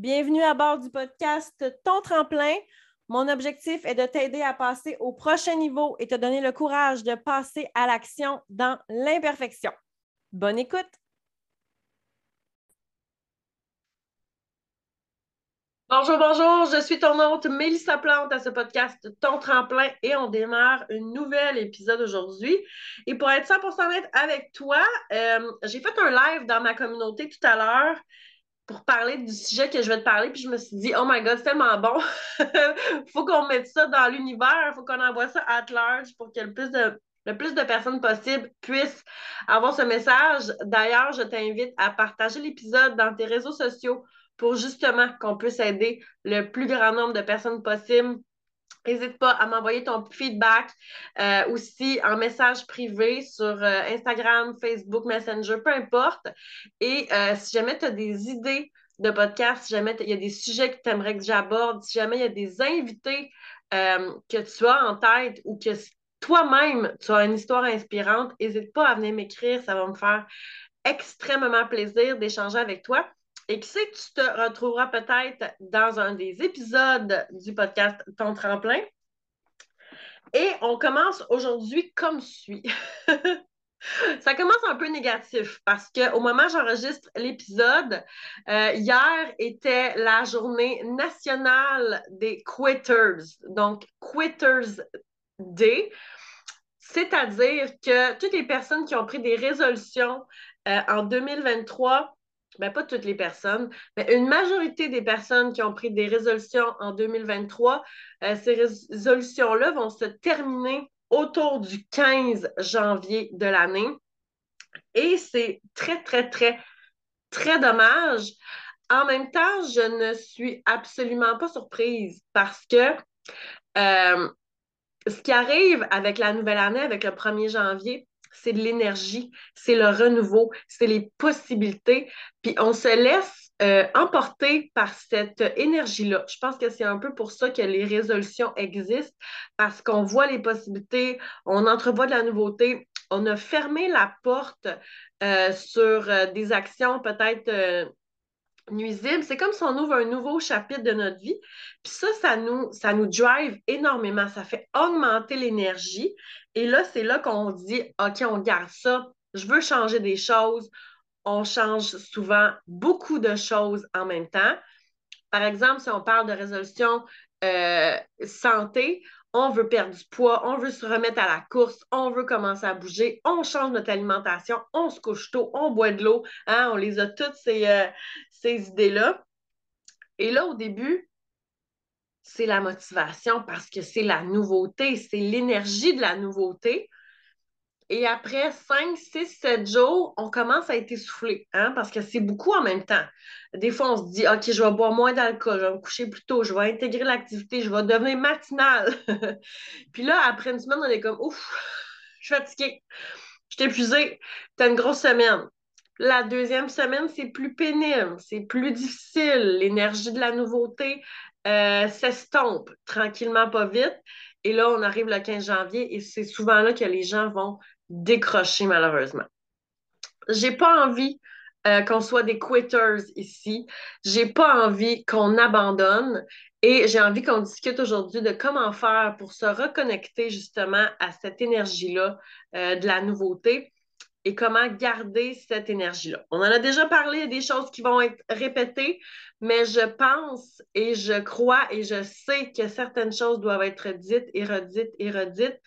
Bienvenue à bord du podcast Ton tremplin. Mon objectif est de t'aider à passer au prochain niveau et te donner le courage de passer à l'action dans l'imperfection. Bonne écoute! Bonjour, bonjour, je suis ton hôte Mélissa Plante à ce podcast Ton Tremplin et on démarre un nouvel épisode aujourd'hui. Et pour être 100% honnête avec toi, euh, j'ai fait un live dans ma communauté tout à l'heure pour parler du sujet que je vais te parler, puis je me suis dit, oh my god, c'est tellement bon, faut qu'on mette ça dans l'univers, faut qu'on envoie ça à large pour que le plus de le plus de personnes possible puissent avoir ce message. D'ailleurs, je t'invite à partager l'épisode dans tes réseaux sociaux pour justement qu'on puisse aider le plus grand nombre de personnes possible. N'hésite pas à m'envoyer ton feedback euh, aussi en message privé sur euh, Instagram, Facebook, Messenger, peu importe. Et euh, si jamais tu as des idées de podcast, si jamais il y a des sujets que tu aimerais que j'aborde, si jamais il y a des invités que tu as en tête ou que toi-même tu as une histoire inspirante, n'hésite pas à venir m'écrire. Ça va me faire extrêmement plaisir d'échanger avec toi. Et qui sait que tu te retrouveras peut-être dans un des épisodes du podcast Ton tremplin. Et on commence aujourd'hui comme suit. Ça commence un peu négatif parce qu'au moment où j'enregistre l'épisode, euh, hier était la journée nationale des quitters, donc Quitters Day, c'est-à-dire que toutes les personnes qui ont pris des résolutions euh, en 2023 ben, pas toutes les personnes, mais une majorité des personnes qui ont pris des résolutions en 2023, euh, ces résolutions-là vont se terminer autour du 15 janvier de l'année. Et c'est très, très, très, très dommage. En même temps, je ne suis absolument pas surprise parce que euh, ce qui arrive avec la nouvelle année, avec le 1er janvier, c'est de l'énergie, c'est le renouveau, c'est les possibilités. Puis on se laisse euh, emporter par cette énergie-là. Je pense que c'est un peu pour ça que les résolutions existent, parce qu'on voit les possibilités, on entrevoit de la nouveauté. On a fermé la porte euh, sur euh, des actions peut-être nuisibles. C'est comme si on ouvre un nouveau chapitre de notre vie. Puis ça, ça nous, ça nous drive énormément. Ça fait augmenter l'énergie. Et là, c'est là qu'on dit, OK, on garde ça, je veux changer des choses. On change souvent beaucoup de choses en même temps. Par exemple, si on parle de résolution euh, santé, on veut perdre du poids, on veut se remettre à la course, on veut commencer à bouger, on change notre alimentation, on se couche tôt, on boit de l'eau. Hein, on les a toutes ces, euh, ces idées-là. Et là, au début, c'est la motivation parce que c'est la nouveauté, c'est l'énergie de la nouveauté. Et après 5, 6, 7 jours, on commence à être essoufflé, hein, parce que c'est beaucoup en même temps. Des fois, on se dit, OK, je vais boire moins d'alcool, je vais me coucher plus tôt, je vais intégrer l'activité, je vais devenir matinale. Puis là, après une semaine, on est comme, ouf, je suis fatiguée, je suis épuisée, t'as une grosse semaine. La deuxième semaine, c'est plus pénible, c'est plus difficile. L'énergie de la nouveauté, euh, s'estompe tranquillement, pas vite. Et là, on arrive le 15 janvier et c'est souvent là que les gens vont décrocher, malheureusement. J'ai pas envie euh, qu'on soit des quitters ici. J'ai pas envie qu'on abandonne et j'ai envie qu'on discute aujourd'hui de comment faire pour se reconnecter justement à cette énergie-là euh, de la nouveauté et comment garder cette énergie-là. On en a déjà parlé, des choses qui vont être répétées, mais je pense et je crois et je sais que certaines choses doivent être dites et redites et redites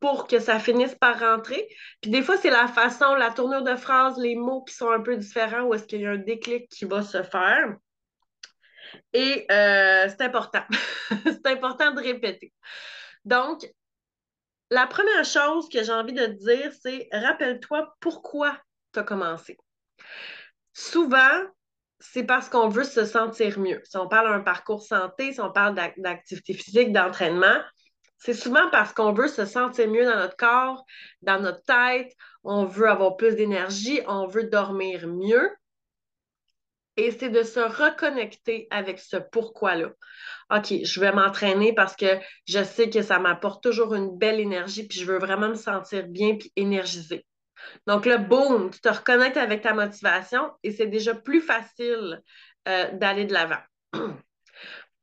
pour que ça finisse par rentrer. Puis des fois, c'est la façon, la tournure de phrase, les mots qui sont un peu différents ou est-ce qu'il y a un déclic qui va se faire. Et euh, c'est important. c'est important de répéter. Donc, la première chose que j'ai envie de te dire, c'est rappelle-toi pourquoi tu as commencé. Souvent, c'est parce qu'on veut se sentir mieux. Si on parle d'un parcours santé, si on parle d'activité physique, d'entraînement, c'est souvent parce qu'on veut se sentir mieux dans notre corps, dans notre tête, on veut avoir plus d'énergie, on veut dormir mieux. Et c'est de se reconnecter avec ce pourquoi-là. OK, je vais m'entraîner parce que je sais que ça m'apporte toujours une belle énergie, puis je veux vraiment me sentir bien puis énergisé. Donc là, boum, tu te reconnectes avec ta motivation et c'est déjà plus facile euh, d'aller de l'avant.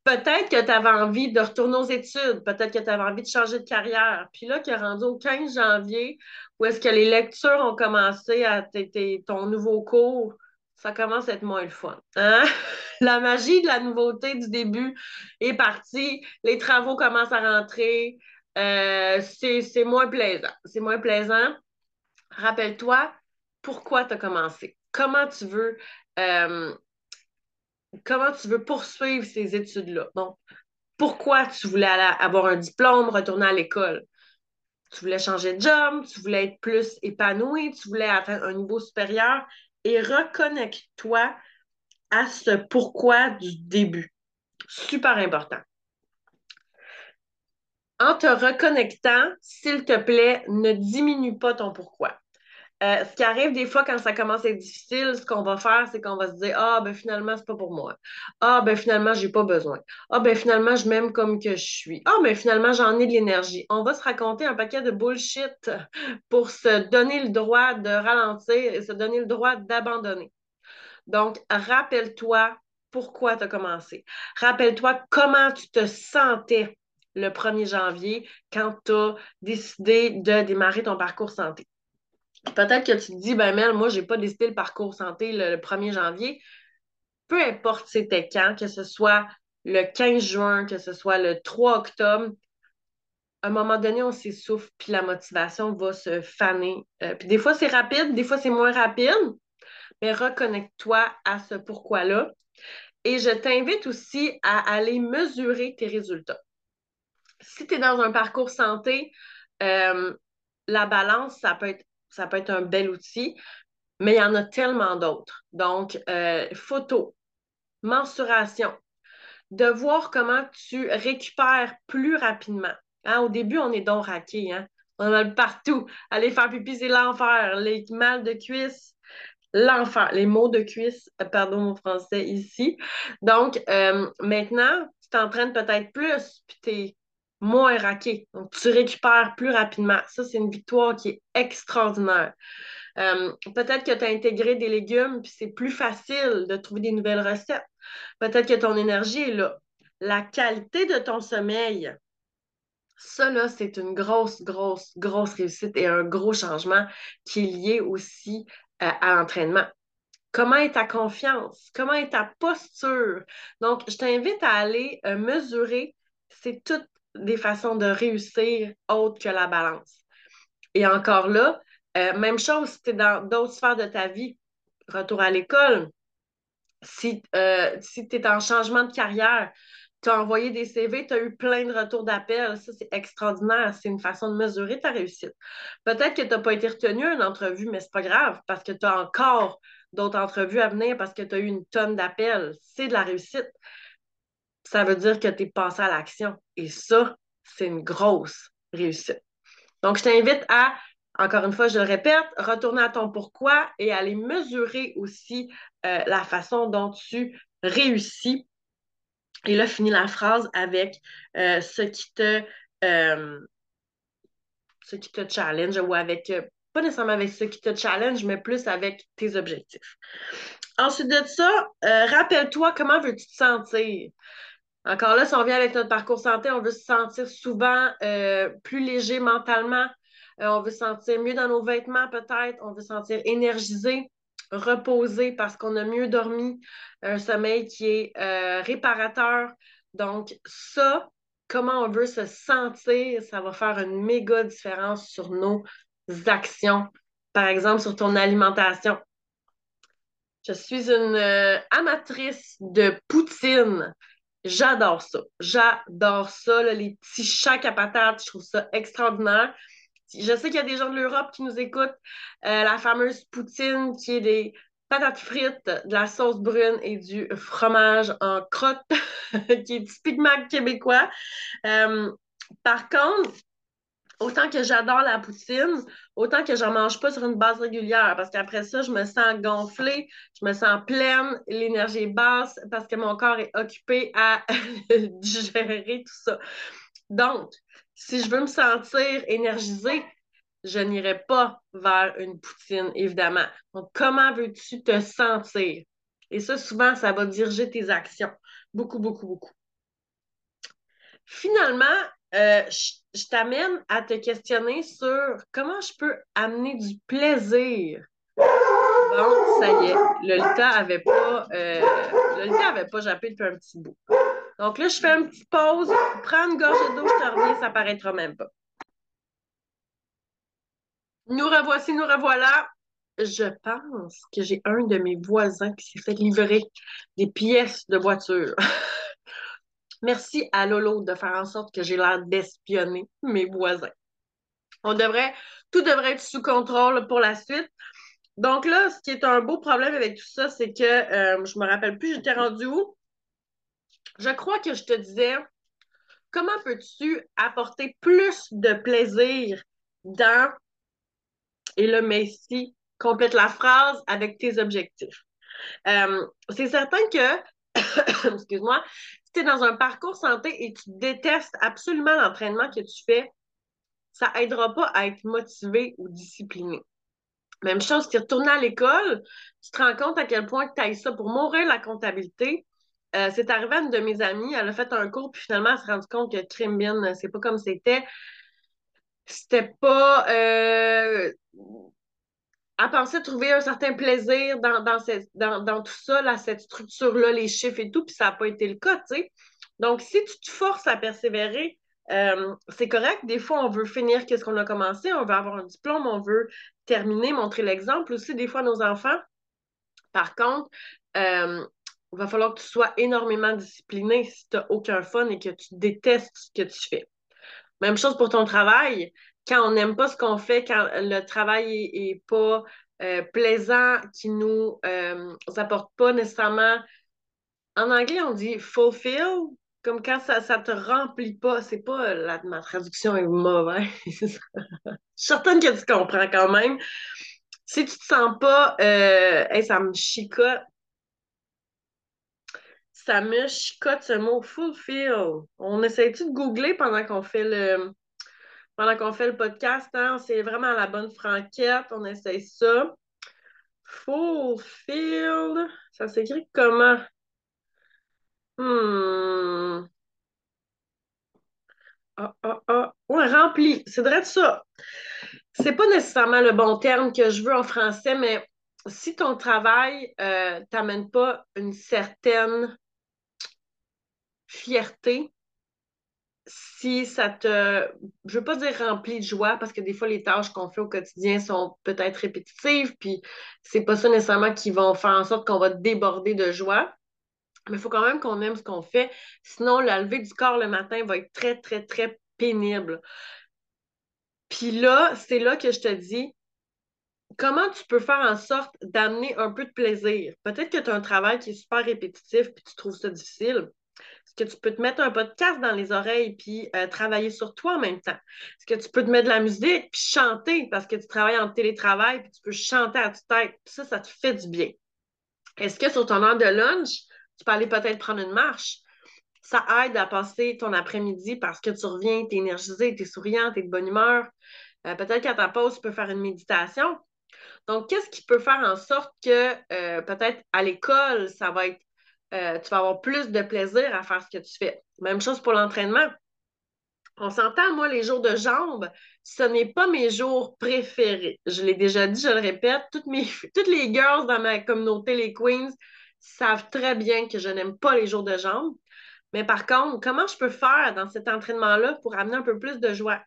Peut-être que tu avais envie de retourner aux études, peut-être que tu avais envie de changer de carrière. Puis là, qui est rendu au 15 janvier, où est-ce que les lectures ont commencé à ton nouveau cours, ça commence à être moins le fun. Hein? La magie de la nouveauté du début est partie, les travaux commencent à rentrer, euh, c'est moins plaisant. C'est moins plaisant. Rappelle-toi pourquoi tu as commencé? Comment tu veux euh, comment tu veux poursuivre ces études-là? Donc, pourquoi tu voulais avoir un diplôme, retourner à l'école? Tu voulais changer de job, tu voulais être plus épanoui, tu voulais atteindre un niveau supérieur et reconnecte-toi à ce pourquoi du début. Super important. En te reconnectant, s'il te plaît, ne diminue pas ton pourquoi. Euh, ce qui arrive des fois quand ça commence à être difficile, ce qu'on va faire, c'est qu'on va se dire Ah, ben finalement, c'est pas pour moi. Ah, ben finalement, j'ai pas besoin. Ah, ben finalement, je m'aime comme que je suis. Ah, ben finalement, j'en ai de l'énergie. On va se raconter un paquet de bullshit pour se donner le droit de ralentir et se donner le droit d'abandonner. Donc, rappelle-toi pourquoi tu as commencé. Rappelle-toi comment tu te sentais le 1er janvier quand tu as décidé de démarrer ton parcours santé. Peut-être que tu te dis, ben Mel, moi, je n'ai pas décidé le parcours santé le, 1er janvier. Peu importe c'était quand, que ce soit le 15 juin, que ce soit le 3 octobre, à un moment donné, on s'essouffle, puis la motivation va se faner. Euh, puis des fois, c'est rapide, des fois, c'est moins rapide, mais reconnecte-toi à ce pourquoi-là. Et je t'invite aussi à aller mesurer tes résultats. Si tu es dans un parcours santé, euh, la balance, ça peut être ça peut être un bel outil, mais il y en a tellement d'autres. Donc, euh, photo, mensuration, de voir comment tu récupères plus rapidement. Hein, au début, on est donc raqué. Hein? On a partout. Aller faire pipi, c'est l'enfer. Les mal de cuisse, l'enfer. Les maux de cuisse, euh, pardon mon français ici. Donc, euh, maintenant, tu t'entraînes peut-être plus, puis moins raqué. Donc, tu récupères plus rapidement. Ça, c'est une victoire qui est extraordinaire. Euh, peut-être que tu as intégré des légumes, puis c'est plus facile de trouver des nouvelles recettes. Peut-être que ton énergie est là. La qualité de ton sommeil, ça, là, c'est une grosse, grosse, grosse réussite et un gros changement qui est lié aussi euh, à l'entraînement. Comment est ta confiance? Comment est ta posture? Donc, je t'invite à aller euh, mesurer. C'est tout des façons de réussir autres que la balance. Et encore là, euh, même chose si tu es dans d'autres sphères de ta vie, retour à l'école, si, euh, si tu es en changement de carrière, tu as envoyé des CV, tu as eu plein de retours d'appel, ça c'est extraordinaire, c'est une façon de mesurer ta réussite. Peut-être que tu n'as pas été retenu à une entrevue, mais c'est pas grave parce que tu as encore d'autres entrevues à venir parce que tu as eu une tonne d'appels, c'est de la réussite ça veut dire que tu es passé à l'action. Et ça, c'est une grosse réussite. Donc, je t'invite à, encore une fois, je le répète, retourner à ton pourquoi et aller mesurer aussi euh, la façon dont tu réussis. Et là, finis la phrase avec euh, ce qui te euh, ce qui te challenge ou avec, pas nécessairement avec ce qui te challenge, mais plus avec tes objectifs. Ensuite de ça, rappelle-toi comment veux-tu te sentir. Encore là, si on vient avec notre parcours santé, on veut se sentir souvent euh, plus léger mentalement. Euh, on veut se sentir mieux dans nos vêtements, peut-être. On veut se sentir énergisé, reposé parce qu'on a mieux dormi. Un sommeil qui est euh, réparateur. Donc, ça, comment on veut se sentir, ça va faire une méga différence sur nos actions. Par exemple, sur ton alimentation. Je suis une amatrice de poutine. J'adore ça. J'adore ça, les petits chats à patates. Je trouve ça extraordinaire. Je sais qu'il y a des gens de l'Europe qui nous écoutent. Euh, la fameuse poutine qui est des patates frites, de la sauce brune et du fromage en crotte, qui est typiquement québécois. Euh, par contre, autant que j'adore la poutine, autant que j'en mange pas sur une base régulière, parce qu'après ça, je me sens gonflée, je me sens pleine, l'énergie est basse, parce que mon corps est occupé à digérer tout ça. Donc, si je veux me sentir énergisée, je n'irai pas vers une poutine, évidemment. Donc, comment veux-tu te sentir? Et ça, souvent, ça va diriger tes actions. Beaucoup, beaucoup, beaucoup. Finalement, euh, je, t'amène à te questionner sur comment je peux amener du plaisir. Bon, ça y est, le Lolita avait pas, euh, Lolita avait pas jappé depuis un petit bout. Donc là, je fais une petite pause, prends une gorgée d'eau, je te reviens, ça paraîtra même pas. Nous revoici, nous revoilà. Je pense que j'ai un de mes voisins qui s'est fait livrer des pièces de voiture. Merci à Lolo de faire en sorte que j'ai l'air d'espionner mes voisins. On devrait, tout devrait être sous contrôle pour la suite. Donc là, ce qui est un beau problème avec tout ça, c'est que euh, je me rappelle plus, j'étais rendue où? Je crois que je te disais, comment peux-tu apporter plus de plaisir dans, et le Messi complète la phrase avec tes objectifs. Euh, c'est certain que, excuse-moi, tu es dans un parcours santé et tu détestes absolument l'entraînement que tu fais, ça aidera pas à être motivé ou discipliné. Même chose, tu retournes à l'école, tu te rends compte à quel point tu as ça pour mourir la comptabilité. Euh, c'est arrivé à une de mes amies, elle a fait un cours, puis finalement, elle s'est rendue compte que Crimbin, c'est pas comme c'était. C'était pas. Euh, elle pensait trouver un certain plaisir dans, dans, tout ça, cette structure-là, les chiffres et tout, puis ça n'a pas été le cas, tu sais. Donc, si tu te forces à persévérer, euh, c'est correct. Des fois, on veut finir qu'est-ce qu'on a commencé, on veut avoir un diplôme, on veut terminer, montrer l'exemple aussi, des fois, nos enfants. Par contre, euh, il va falloir que tu sois énormément discipliné si tu n'as aucun fun et que tu détestes ce que tu fais. Même chose pour ton travail. Quand on n'aime pas ce qu'on fait, quand le travail n'est pas euh, plaisant, qui nous euh, apporte pas nécessairement. En anglais, on dit fulfill, comme quand ça ne te remplit pas. C'est pas la, ma traduction est mauvaise. Je suis certaine que tu comprends quand même. Si tu te sens pas, euh, ça me chicote ça me chicote ce mot fulfill. On essaie-tu de googler pendant qu'on fait le pendant qu'on fait le podcast, hein? C'est vraiment la bonne franquette. On essaie ça. Fulfilled. Ça s'écrit comment? Hmm. Ah, ah, ah. Ouais, rempli. C'est vrai de ça. C'est pas nécessairement le bon terme que je veux en français, mais si ton travail euh, t'amène pas une certaine fierté, si ça te, je veux pas dire rempli de joie, parce que des fois, les tâches qu'on fait au quotidien sont peut-être répétitives, puis c'est pas ça nécessairement qui va faire en sorte qu'on va déborder de joie. Mais il faut quand même qu'on aime ce qu'on fait. Sinon, la levée du corps le matin va être très, très, très pénible. Puis là, c'est là que je te dis, comment tu peux faire en sorte d'amener un peu de plaisir? Peut-être que tu as un travail qui est super répétitif puis tu trouves ça difficile. Est-ce que tu peux te mettre un podcast dans les oreilles puis euh, travailler sur toi en même temps? Est-ce que tu peux te mettre de la musique puis chanter parce que tu travailles en télétravail puis tu peux chanter à toute tête? ça, ça te fait du bien. Est-ce que sur ton heure de lunch, tu peux aller peut-être prendre une marche? Ça aide à passer ton après-midi parce que tu reviens, tu es énergisé, tu es souriant, tu es de bonne humeur. Euh, peut-être qu'à ta pause, tu peux faire une méditation. Donc, qu'est-ce qui peut faire en sorte que euh, peut-être à l'école, ça va être euh, tu vas avoir plus de plaisir à faire ce que tu fais. Même chose pour l'entraînement. On s'entend, moi, les jours de jambes, ce n'est pas mes jours préférés. Je l'ai déjà dit, je le répète, toutes, les girls dans ma communauté, les queens, savent très bien que je n'aime pas les jours de jambes. Mais par contre, comment je peux faire dans cet entraînement-là pour amener un peu plus de joie?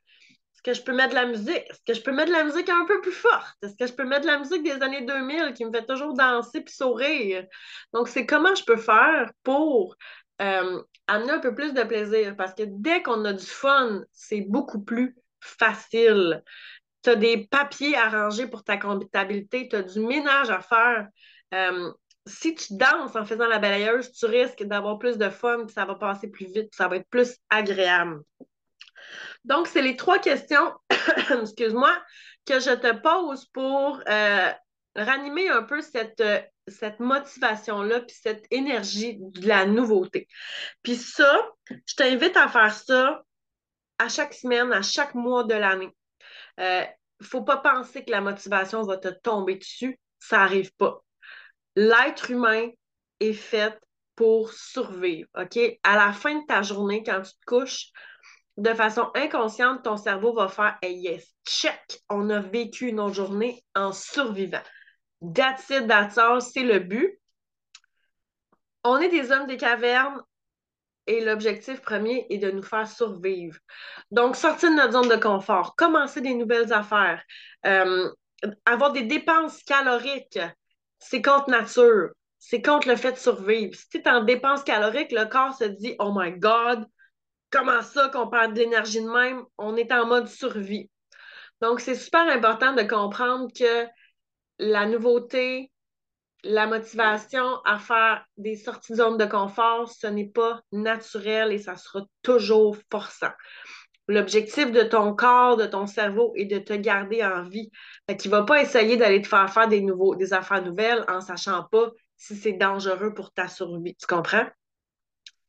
Que je peux mettre de la musique? Est-ce que je peux mettre de la musique un peu plus forte? Est-ce que je peux mettre de la musique des années 2000 qui me fait toujours danser puis sourire? Donc, c'est comment je peux faire pour euh, amener un peu plus de plaisir? Parce que dès qu'on a du fun, c'est beaucoup plus facile. Tu as des papiers à ranger pour ta comptabilité, tu as du ménage à faire. Euh, si tu danses en faisant la balayeuse, tu risques d'avoir plus de fun, puis ça va passer plus vite, ça va être plus agréable. Donc, c'est les trois questions, excuse-moi, que je te pose pour euh, ranimer un peu cette, cette motivation-là, puis cette énergie de la nouveauté. Puis ça, je t'invite à faire ça à chaque semaine, à chaque mois de l'année. Il euh, ne faut pas penser que la motivation va te tomber dessus. Ça n'arrive pas. L'être humain est faite pour survivre, OK? À la fin de ta journée, quand tu te couches, de façon inconsciente, ton cerveau va faire hey, yes, check, on a vécu une journée en survivant. That's it, that's all, c'est le but. On est des hommes des cavernes et l'objectif premier est de nous faire survivre. Donc, sortir de notre zone de confort, commencer des nouvelles affaires, euh, avoir des dépenses caloriques, c'est contre nature, c'est contre le fait de survivre. Si tu es en dépenses caloriques, le corps se dit Oh my God, comment ça qu'on perd de l'énergie de même? On est en mode survie. Donc, c'est super important de comprendre que la nouveauté, la motivation à faire des sorties de zone de confort, ce n'est pas naturel et ça sera toujours forçant. L'objectif de ton corps, de ton cerveau est de te garder en vie. Fait ne va pas essayer d'aller te faire faire des, nouveaux, des affaires nouvelles en sachant pas si c'est dangereux pour ta survie. Tu comprends?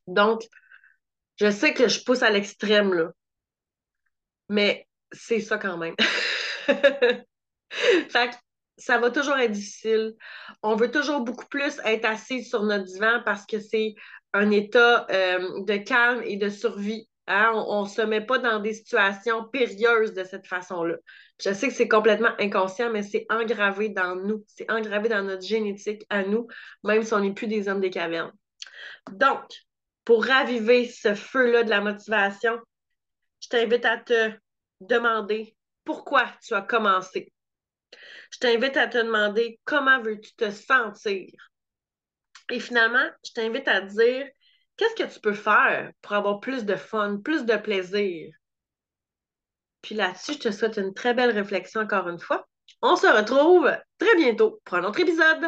Donc, je sais que je pousse à l'extrême, là. Mais c'est ça quand même. fait que ça va toujours être difficile. On veut toujours beaucoup plus être assis sur notre divan parce que c'est un état euh, de calme et de survie. Hein? On ne se met pas dans des situations périlleuses de cette façon-là. Je sais que c'est complètement inconscient, mais c'est engravé dans nous. C'est engravé dans notre génétique à nous, même si on n'est plus des hommes des cavernes. Donc, pour raviver ce feu-là de la motivation, je t'invite à te demander pourquoi tu as commencé je t'invite à te demander comment veux-tu te sentir. Et finalement, je t'invite à te dire qu'est-ce que tu peux faire pour avoir plus de fun, plus de plaisir? Puis là-dessus, je te souhaite une très belle réflexion encore une fois. On se retrouve très bientôt pour un autre épisode.